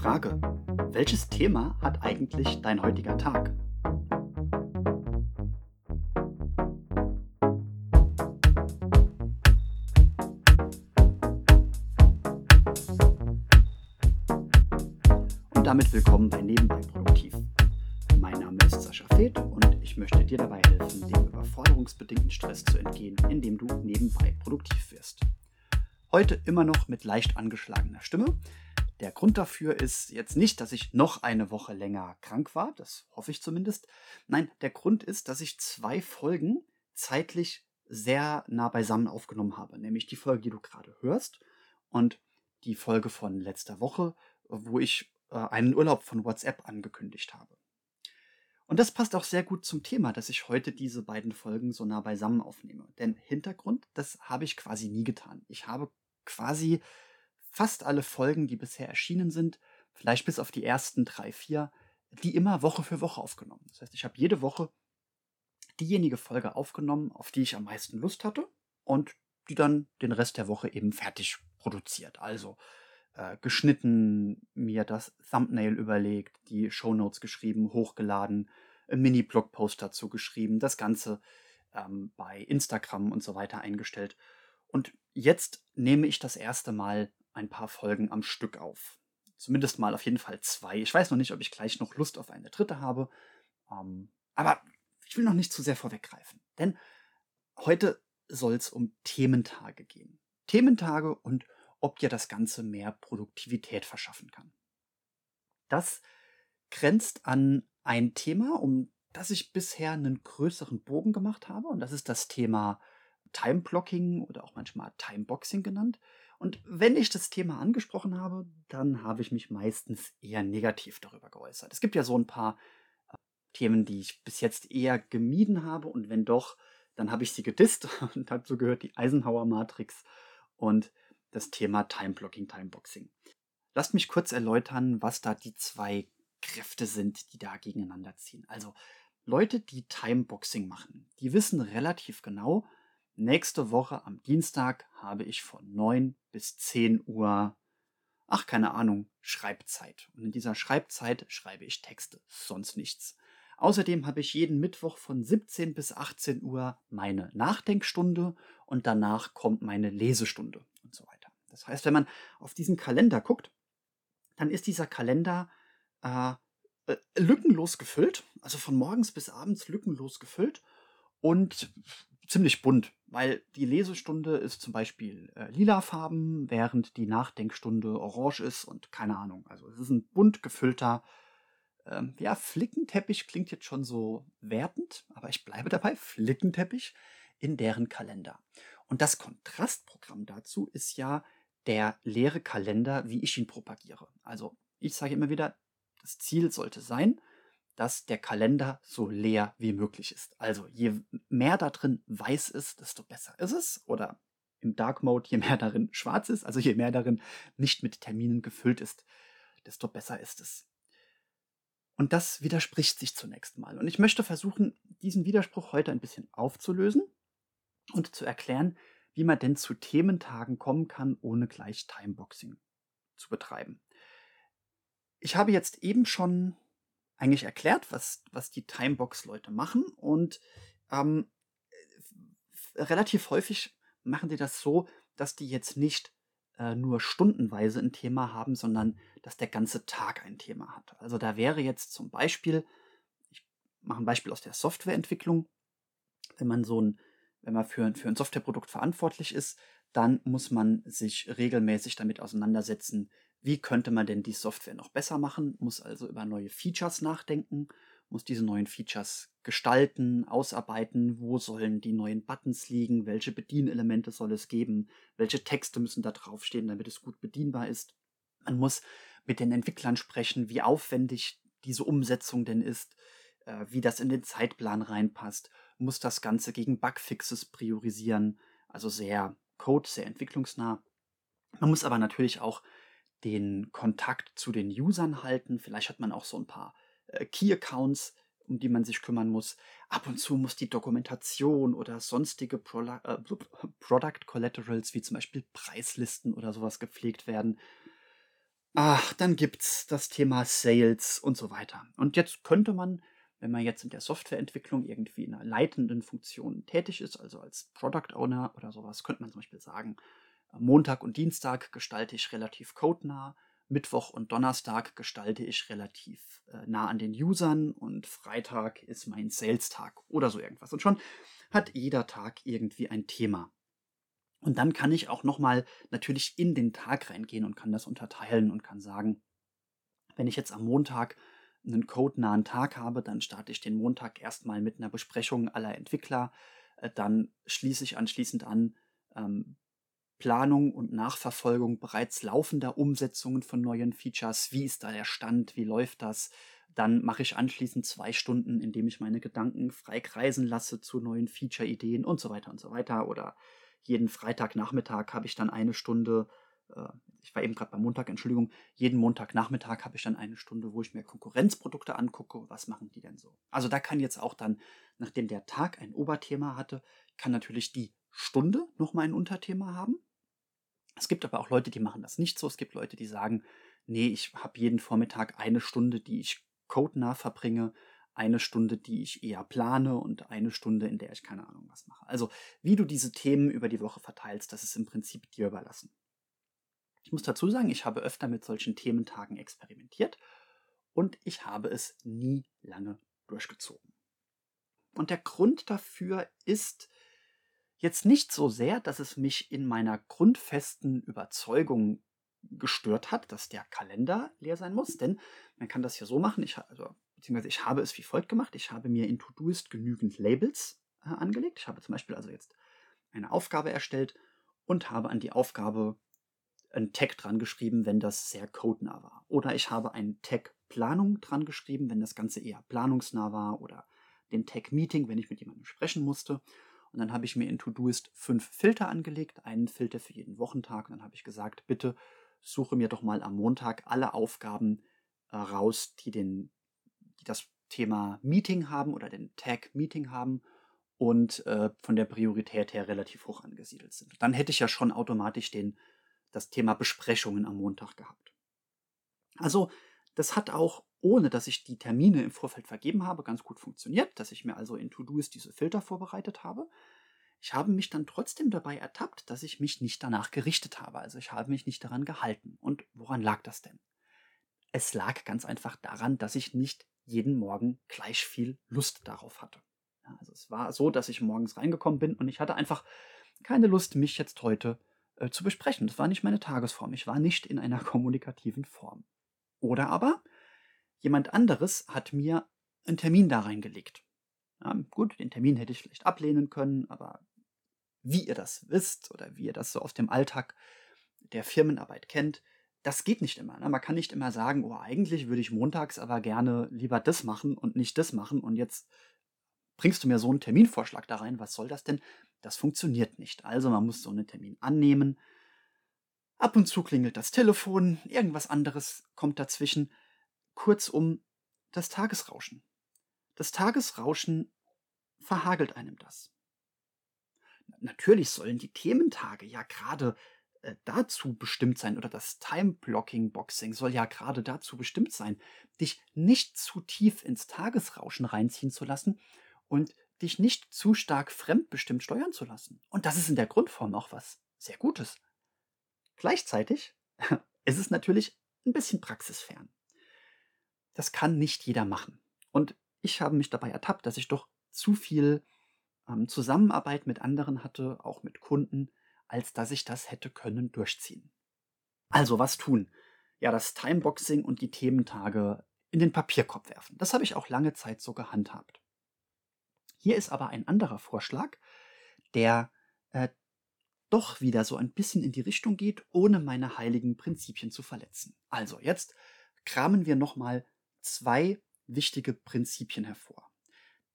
Frage. Welches Thema hat eigentlich dein heutiger Tag? Und damit willkommen bei Nebenbei Produktiv. Mein Name ist Sascha Feth und ich möchte dir dabei helfen, dem überforderungsbedingten Stress zu entgehen, indem du nebenbei produktiv wirst. Heute immer noch mit leicht angeschlagener Stimme. Der Grund dafür ist jetzt nicht, dass ich noch eine Woche länger krank war, das hoffe ich zumindest. Nein, der Grund ist, dass ich zwei Folgen zeitlich sehr nah beisammen aufgenommen habe, nämlich die Folge, die du gerade hörst und die Folge von letzter Woche, wo ich äh, einen Urlaub von WhatsApp angekündigt habe. Und das passt auch sehr gut zum Thema, dass ich heute diese beiden Folgen so nah beisammen aufnehme. Denn Hintergrund, das habe ich quasi nie getan. Ich habe quasi fast alle Folgen, die bisher erschienen sind, vielleicht bis auf die ersten drei, vier, die immer Woche für Woche aufgenommen. Das heißt, ich habe jede Woche diejenige Folge aufgenommen, auf die ich am meisten Lust hatte und die dann den Rest der Woche eben fertig produziert. Also äh, geschnitten, mir das Thumbnail überlegt, die Shownotes geschrieben, hochgeladen, Mini-Blogpost dazu geschrieben, das Ganze ähm, bei Instagram und so weiter eingestellt. Und jetzt nehme ich das erste Mal ein paar Folgen am Stück auf. Zumindest mal auf jeden Fall zwei. Ich weiß noch nicht, ob ich gleich noch Lust auf eine dritte habe. Ähm, aber ich will noch nicht zu sehr vorweggreifen. Denn heute soll es um Thementage gehen. Thementage und ob dir das Ganze mehr Produktivität verschaffen kann. Das grenzt an ein Thema, um das ich bisher einen größeren Bogen gemacht habe. Und das ist das Thema Time Blocking oder auch manchmal Time Boxing genannt. Und wenn ich das Thema angesprochen habe, dann habe ich mich meistens eher negativ darüber geäußert. Es gibt ja so ein paar äh, Themen, die ich bis jetzt eher gemieden habe und wenn doch, dann habe ich sie gedisst und dazu gehört die Eisenhower Matrix und das Thema Time Blocking, Time Boxing. Lasst mich kurz erläutern, was da die zwei Kräfte sind, die da gegeneinander ziehen. Also Leute, die Time Boxing machen, die wissen relativ genau, nächste Woche am Dienstag habe ich von 9 bis 10 Uhr, ach keine Ahnung, Schreibzeit. Und in dieser Schreibzeit schreibe ich Texte, sonst nichts. Außerdem habe ich jeden Mittwoch von 17 bis 18 Uhr meine Nachdenkstunde und danach kommt meine Lesestunde und so weiter. Das heißt, wenn man auf diesen Kalender guckt, dann ist dieser Kalender äh, äh lückenlos gefüllt, also von morgens bis abends lückenlos gefüllt und ziemlich bunt, weil die Lesestunde ist zum Beispiel äh, lilafarben, während die Nachdenkstunde orange ist und keine Ahnung. Also es ist ein bunt gefüllter, ähm, ja, Flickenteppich klingt jetzt schon so wertend, aber ich bleibe dabei, Flickenteppich in deren Kalender. Und das Kontrastprogramm dazu ist ja der leere Kalender, wie ich ihn propagiere. Also ich sage immer wieder, das Ziel sollte sein, dass der Kalender so leer wie möglich ist. Also je mehr da drin weiß ist, desto besser ist es. Oder im Dark Mode, je mehr darin schwarz ist, also je mehr darin nicht mit Terminen gefüllt ist, desto besser ist es. Und das widerspricht sich zunächst mal. Und ich möchte versuchen, diesen Widerspruch heute ein bisschen aufzulösen und zu erklären, wie man denn zu Thementagen kommen kann, ohne gleich Timeboxing zu betreiben. Ich habe jetzt eben schon eigentlich erklärt, was, was die Timebox-Leute machen. Und ähm, relativ häufig machen die das so, dass die jetzt nicht äh, nur stundenweise ein Thema haben, sondern dass der ganze Tag ein Thema hat. Also da wäre jetzt zum Beispiel, ich mache ein Beispiel aus der Softwareentwicklung, wenn man so ein, wenn man für, für ein Softwareprodukt verantwortlich ist, dann muss man sich regelmäßig damit auseinandersetzen, wie könnte man denn die Software noch besser machen, muss also über neue Features nachdenken, muss diese neuen Features gestalten, ausarbeiten, wo sollen die neuen Buttons liegen, welche Bedienelemente soll es geben, welche Texte müssen da draufstehen, damit es gut bedienbar ist. Man muss mit den Entwicklern sprechen, wie aufwendig diese Umsetzung denn ist, äh, wie das in den Zeitplan reinpasst, muss das Ganze gegen Bugfixes priorisieren, also sehr Code, sehr entwicklungsnah. Man muss aber natürlich auch den Kontakt zu den Usern halten. Vielleicht hat man auch so ein paar äh, Key-Accounts, um die man sich kümmern muss. Ab und zu muss die Dokumentation oder sonstige Pro äh, Product Collaterals wie zum Beispiel Preislisten oder sowas gepflegt werden. Ach, dann gibt's das Thema Sales und so weiter. Und jetzt könnte man, wenn man jetzt in der Softwareentwicklung irgendwie in einer leitenden Funktion tätig ist, also als Product Owner oder sowas, könnte man zum Beispiel sagen, Montag und Dienstag gestalte ich relativ codenah, Mittwoch und Donnerstag gestalte ich relativ äh, nah an den Usern und Freitag ist mein Sales-Tag oder so irgendwas. Und schon hat jeder Tag irgendwie ein Thema. Und dann kann ich auch nochmal natürlich in den Tag reingehen und kann das unterteilen und kann sagen, wenn ich jetzt am Montag einen codenahen Tag habe, dann starte ich den Montag erstmal mit einer Besprechung aller Entwickler. Äh, dann schließe ich anschließend an ähm, Planung und Nachverfolgung bereits laufender Umsetzungen von neuen Features. Wie ist da der Stand? Wie läuft das? Dann mache ich anschließend zwei Stunden, indem ich meine Gedanken frei kreisen lasse zu neuen Feature-Ideen und so weiter und so weiter. Oder jeden Freitagnachmittag habe ich dann eine Stunde, äh, ich war eben gerade beim Montag, Entschuldigung, jeden Montagnachmittag habe ich dann eine Stunde, wo ich mir Konkurrenzprodukte angucke, was machen die denn so. Also da kann jetzt auch dann, nachdem der Tag ein Oberthema hatte, kann natürlich die Stunde nochmal ein Unterthema haben. Es gibt aber auch Leute, die machen das nicht so. Es gibt Leute, die sagen, nee, ich habe jeden Vormittag eine Stunde, die ich codenah verbringe eine Stunde, die ich eher plane und eine Stunde, in der ich keine Ahnung was mache. Also wie du diese Themen über die Woche verteilst, das ist im Prinzip dir überlassen. Ich muss dazu sagen, ich habe öfter mit solchen Thementagen experimentiert und ich habe es nie lange durchgezogen. Und der Grund dafür ist jetzt nicht so sehr, dass es mich in meiner grundfesten Überzeugung gestört hat, dass der Kalender leer sein muss, denn man kann das ja so machen, ich, also beziehungsweise ich habe es wie folgt gemacht. Ich habe mir in Todoist genügend Labels äh, angelegt. Ich habe zum Beispiel also jetzt eine Aufgabe erstellt und habe an die Aufgabe einen Tag dran geschrieben, wenn das sehr codenah war. Oder ich habe einen Tag Planung dran geschrieben, wenn das Ganze eher planungsnah war. Oder den Tag Meeting, wenn ich mit jemandem sprechen musste. Und dann habe ich mir in Todoist fünf Filter angelegt, einen Filter für jeden Wochentag. Und dann habe ich gesagt, bitte suche mir doch mal am Montag alle Aufgaben äh, raus, die den die das Thema Meeting haben oder den Tag Meeting haben und äh, von der Priorität her relativ hoch angesiedelt sind. Dann hätte ich ja schon automatisch den, das Thema Besprechungen am Montag gehabt. Also, das hat auch, ohne dass ich die Termine im Vorfeld vergeben habe, ganz gut funktioniert, dass ich mir also in To-Do's diese Filter vorbereitet habe. Ich habe mich dann trotzdem dabei ertappt, dass ich mich nicht danach gerichtet habe. Also ich habe mich nicht daran gehalten. Und woran lag das denn? Es lag ganz einfach daran, dass ich nicht jeden Morgen gleich viel Lust darauf hatte. Also es war so, dass ich morgens reingekommen bin und ich hatte einfach keine Lust, mich jetzt heute äh, zu besprechen. Das war nicht meine Tagesform. Ich war nicht in einer kommunikativen Form. Oder aber jemand anderes hat mir einen Termin da reingelegt. Ja, gut, den Termin hätte ich vielleicht ablehnen können, aber wie ihr das wisst oder wie ihr das so aus dem Alltag der Firmenarbeit kennt, das geht nicht immer. Ne? Man kann nicht immer sagen, oh, eigentlich würde ich montags aber gerne lieber das machen und nicht das machen und jetzt bringst du mir so einen Terminvorschlag da rein, was soll das denn? Das funktioniert nicht. Also man muss so einen Termin annehmen. Ab und zu klingelt das Telefon, irgendwas anderes kommt dazwischen. Kurzum, das Tagesrauschen. Das Tagesrauschen verhagelt einem das. Natürlich sollen die Thementage ja gerade äh, dazu bestimmt sein, oder das Time-Blocking-Boxing soll ja gerade dazu bestimmt sein, dich nicht zu tief ins Tagesrauschen reinziehen zu lassen und dich nicht zu stark fremdbestimmt steuern zu lassen. Und das ist in der Grundform auch was sehr Gutes. Gleichzeitig ist es natürlich ein bisschen praxisfern. Das kann nicht jeder machen. Und ich habe mich dabei ertappt, dass ich doch zu viel ähm, Zusammenarbeit mit anderen hatte, auch mit Kunden, als dass ich das hätte können durchziehen. Also was tun? Ja, das Timeboxing und die Thementage in den Papierkorb werfen. Das habe ich auch lange Zeit so gehandhabt. Hier ist aber ein anderer Vorschlag, der äh, doch wieder so ein bisschen in die Richtung geht, ohne meine heiligen Prinzipien zu verletzen. Also jetzt kramen wir nochmal zwei wichtige Prinzipien hervor.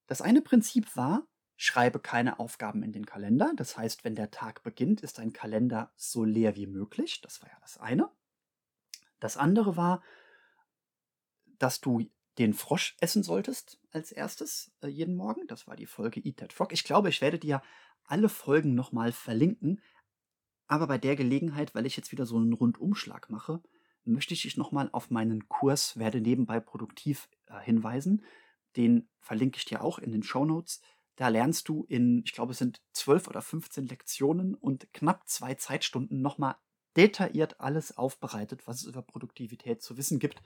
Das eine Prinzip war, Schreibe keine Aufgaben in den Kalender. Das heißt, wenn der Tag beginnt, ist dein Kalender so leer wie möglich. Das war ja das eine. Das andere war, dass du den Frosch essen solltest als erstes äh, jeden Morgen. Das war die Folge Eat That Frog. Ich glaube, ich werde dir alle Folgen nochmal verlinken. Aber bei der Gelegenheit, weil ich jetzt wieder so einen Rundumschlag mache, möchte ich dich nochmal auf meinen Kurs Werde nebenbei produktiv äh, hinweisen. Den verlinke ich dir auch in den Show Notes. Da lernst du in, ich glaube, es sind zwölf oder 15 Lektionen und knapp zwei Zeitstunden nochmal detailliert alles aufbereitet, was es über Produktivität zu wissen gibt.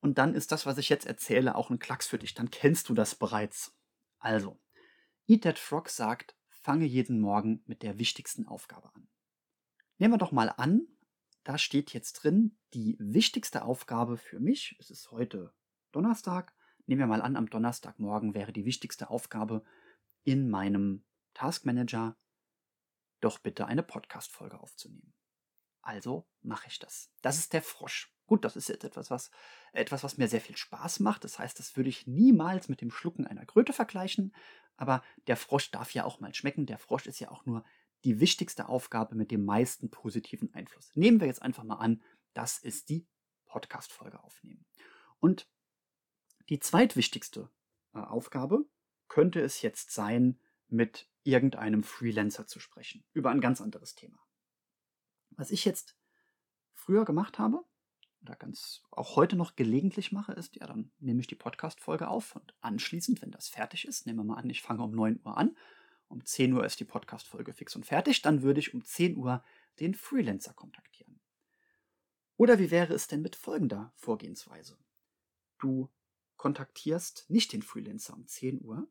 Und dann ist das, was ich jetzt erzähle, auch ein Klacks für dich. Dann kennst du das bereits. Also, Eat That Frog sagt, fange jeden Morgen mit der wichtigsten Aufgabe an. Nehmen wir doch mal an, da steht jetzt drin, die wichtigste Aufgabe für mich, es ist heute Donnerstag, nehmen wir mal an, am Donnerstagmorgen wäre die wichtigste Aufgabe in meinem Taskmanager doch bitte eine Podcast-Folge aufzunehmen. Also mache ich das. Das ist der Frosch. Gut, das ist jetzt etwas, was, etwas, was mir sehr viel Spaß macht. Das heißt, das würde ich niemals mit dem Schlucken einer Kröte vergleichen. Aber der Frosch darf ja auch mal schmecken. Der Frosch ist ja auch nur die wichtigste Aufgabe mit dem meisten positiven Einfluss. Nehmen wir jetzt einfach mal an, das ist die Podcast-Folge aufnehmen. Und die zweitwichtigste äh, Aufgabe könnte es jetzt sein, mit irgendeinem Freelancer zu sprechen, über ein ganz anderes Thema. Was ich jetzt früher gemacht habe, oder ganz auch heute noch gelegentlich mache, ist, ja, dann nehme ich die Podcast-Folge auf und anschließend, wenn das fertig ist, nehmen wir mal an, ich fange um 9 Uhr an, um 10 Uhr ist die Podcast-Folge fix und fertig, dann würde ich um 10 Uhr den Freelancer kontaktieren. Oder wie wäre es denn mit folgender Vorgehensweise? Du kontaktierst nicht den Freelancer um 10 Uhr,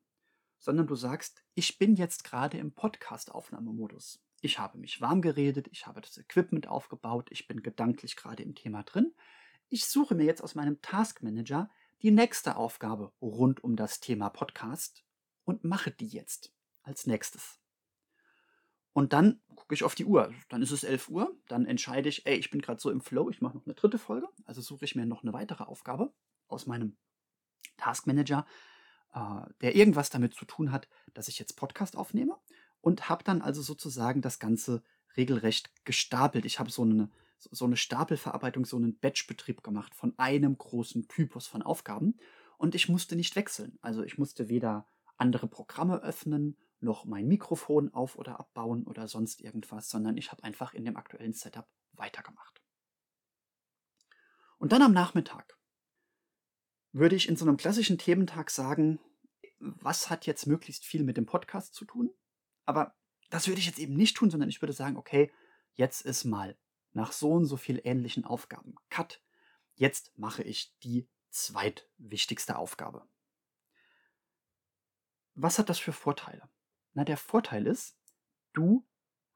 sondern du sagst, ich bin jetzt gerade im Podcast-Aufnahmemodus. Ich habe mich warm geredet, ich habe das Equipment aufgebaut, ich bin gedanklich gerade im Thema drin. Ich suche mir jetzt aus meinem Task Manager die nächste Aufgabe rund um das Thema Podcast und mache die jetzt als nächstes. Und dann gucke ich auf die Uhr. Dann ist es 11 Uhr. Dann entscheide ich, ey, ich bin gerade so im Flow, ich mache noch eine dritte Folge. Also suche ich mir noch eine weitere Aufgabe aus meinem Task Manager, äh, der irgendwas damit zu tun hat, dass ich jetzt Podcast aufnehme und habe dann also sozusagen das Ganze regelrecht gestapelt. Ich habe so eine, so eine Stapelverarbeitung, so einen Batchbetrieb gemacht von einem großen Typus von Aufgaben und ich musste nicht wechseln. Also ich musste weder andere Programme öffnen, noch mein Mikrofon auf oder abbauen oder sonst irgendwas, sondern ich habe einfach in dem aktuellen Setup weitergemacht. Und dann am Nachmittag würde ich in so einem klassischen Thementag sagen, was hat jetzt möglichst viel mit dem Podcast zu tun? Aber das würde ich jetzt eben nicht tun, sondern ich würde sagen, okay, jetzt ist mal nach so und so viel ähnlichen Aufgaben Cut. Jetzt mache ich die zweitwichtigste Aufgabe. Was hat das für Vorteile? Na, der Vorteil ist, du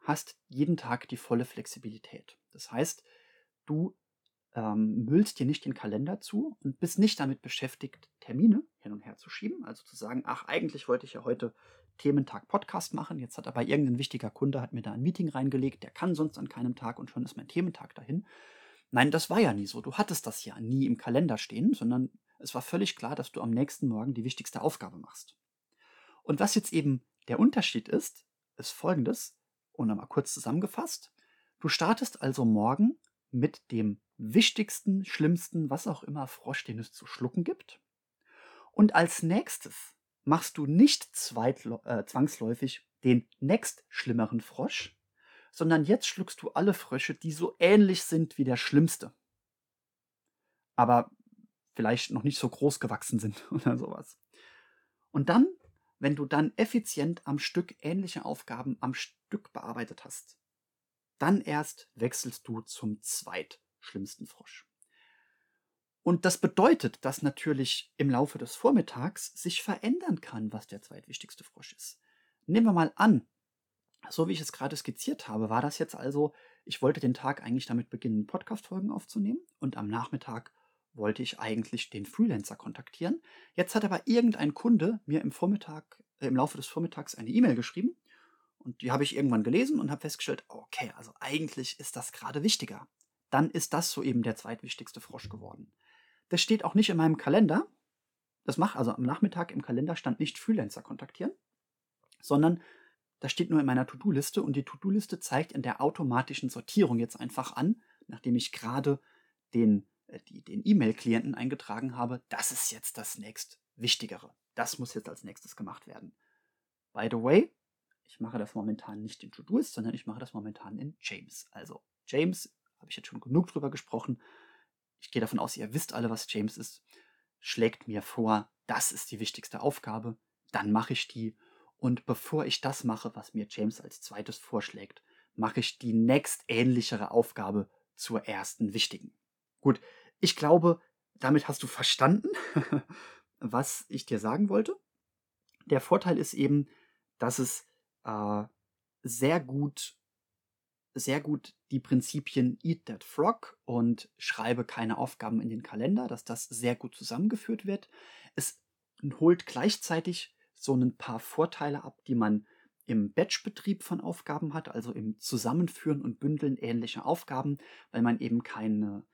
hast jeden Tag die volle Flexibilität. Das heißt, du ähm, müllst dir nicht den Kalender zu und bist nicht damit beschäftigt, Termine hin und her zu schieben. Also zu sagen, ach, eigentlich wollte ich ja heute Thementag Podcast machen. Jetzt hat aber irgendein wichtiger Kunde hat mir da ein Meeting reingelegt, der kann sonst an keinem Tag und schon ist mein Thementag dahin. Nein, das war ja nie so. Du hattest das ja nie im Kalender stehen, sondern es war völlig klar, dass du am nächsten Morgen die wichtigste Aufgabe machst. Und was jetzt eben der Unterschied ist, ist folgendes, und einmal kurz zusammengefasst. Du startest also morgen mit dem wichtigsten, schlimmsten, was auch immer Frosch, den es zu schlucken gibt. Und als nächstes machst du nicht äh, zwangsläufig den nächst schlimmeren Frosch, sondern jetzt schluckst du alle Frösche, die so ähnlich sind wie der schlimmste. Aber vielleicht noch nicht so groß gewachsen sind oder sowas. Und dann, wenn du dann effizient am Stück ähnliche Aufgaben am Stück bearbeitet hast, dann erst wechselst du zum zweitschlimmsten Frosch. Und das bedeutet, dass natürlich im Laufe des Vormittags sich verändern kann, was der zweitwichtigste Frosch ist. Nehmen wir mal an, so wie ich es gerade skizziert habe, war das jetzt also, ich wollte den Tag eigentlich damit beginnen, Podcast-Folgen aufzunehmen und am Nachmittag wollte ich eigentlich den Freelancer kontaktieren. Jetzt hat aber irgendein Kunde mir im Vormittag, äh, im Laufe des Vormittags eine E-Mail geschrieben und die habe ich irgendwann gelesen und habe festgestellt, okay, also eigentlich ist das gerade wichtiger. Dann ist das so eben der zweitwichtigste Frosch geworden. Das steht auch nicht in meinem Kalender. Das macht also am Nachmittag im Kalender stand nicht Freelancer kontaktieren, sondern das steht nur in meiner To-Do-Liste und die To-Do-Liste zeigt in der automatischen Sortierung jetzt einfach an, nachdem ich gerade den äh, den E-Mail-Klienten eingetragen habe, das ist jetzt das nächst Wichtigere. Das muss jetzt als nächstes gemacht werden. By the way, ich mache das momentan nicht in To-Doist, sondern ich mache das momentan in James. Also James habe ich jetzt schon genug drüber gesprochen. Ich gehe davon aus, ihr wisst alle, was James ist. Schlägt mir vor, das ist die wichtigste Aufgabe, dann mache ich die. Und bevor ich das mache, was mir James als zweites vorschlägt, mache ich die nächstähnlichere Aufgabe zur ersten wichtigen. Gut, ich glaube, damit hast du verstanden, was ich dir sagen wollte. Der Vorteil ist eben, dass es äh, sehr gut, sehr gut die Prinzipien Eat That Frog und schreibe keine Aufgaben in den Kalender, dass das sehr gut zusammengeführt wird. Es holt gleichzeitig so ein paar Vorteile ab, die man im Batch-Betrieb von Aufgaben hat, also im Zusammenführen und Bündeln ähnlicher Aufgaben, weil man eben keine,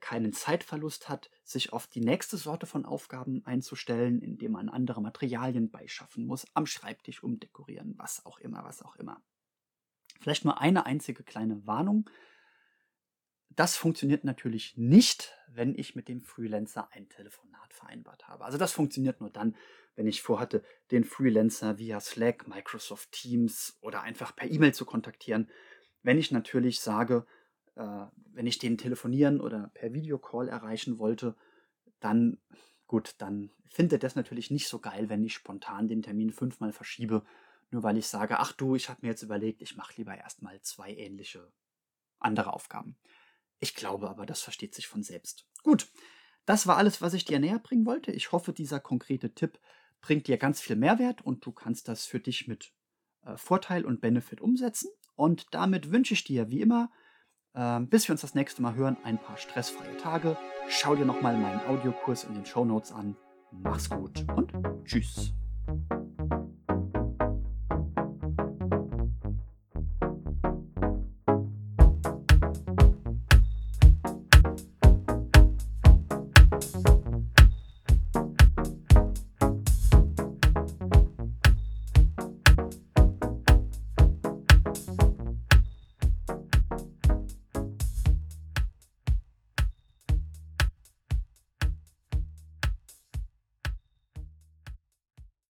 keinen Zeitverlust hat, sich auf die nächste Sorte von Aufgaben einzustellen, indem man andere Materialien beischaffen muss, am Schreibtisch umdekorieren, was auch immer, was auch immer. Vielleicht nur eine einzige kleine Warnung. Das funktioniert natürlich nicht, wenn ich mit dem Freelancer ein Telefonat vereinbart habe. Also das funktioniert nur dann, wenn ich vorhatte, den Freelancer via Slack, Microsoft Teams oder einfach per E-Mail zu kontaktieren. Wenn ich natürlich sage, äh, wenn ich den telefonieren oder per Videocall erreichen wollte, dann gut, dann findet das natürlich nicht so geil, wenn ich spontan den Termin fünfmal verschiebe, nur weil ich sage, ach du, ich habe mir jetzt überlegt, ich mache lieber erstmal zwei ähnliche andere Aufgaben. Ich glaube aber, das versteht sich von selbst. Gut, das war alles, was ich dir näher bringen wollte. Ich hoffe, dieser konkrete Tipp bringt dir ganz viel Mehrwert und du kannst das für dich mit äh, Vorteil und Benefit umsetzen. Und damit wünsche ich dir wie immer, äh, bis wir uns das nächste Mal hören, ein paar stressfreie Tage. Schau dir nochmal meinen Audiokurs in den Show Notes an. Mach's gut und tschüss.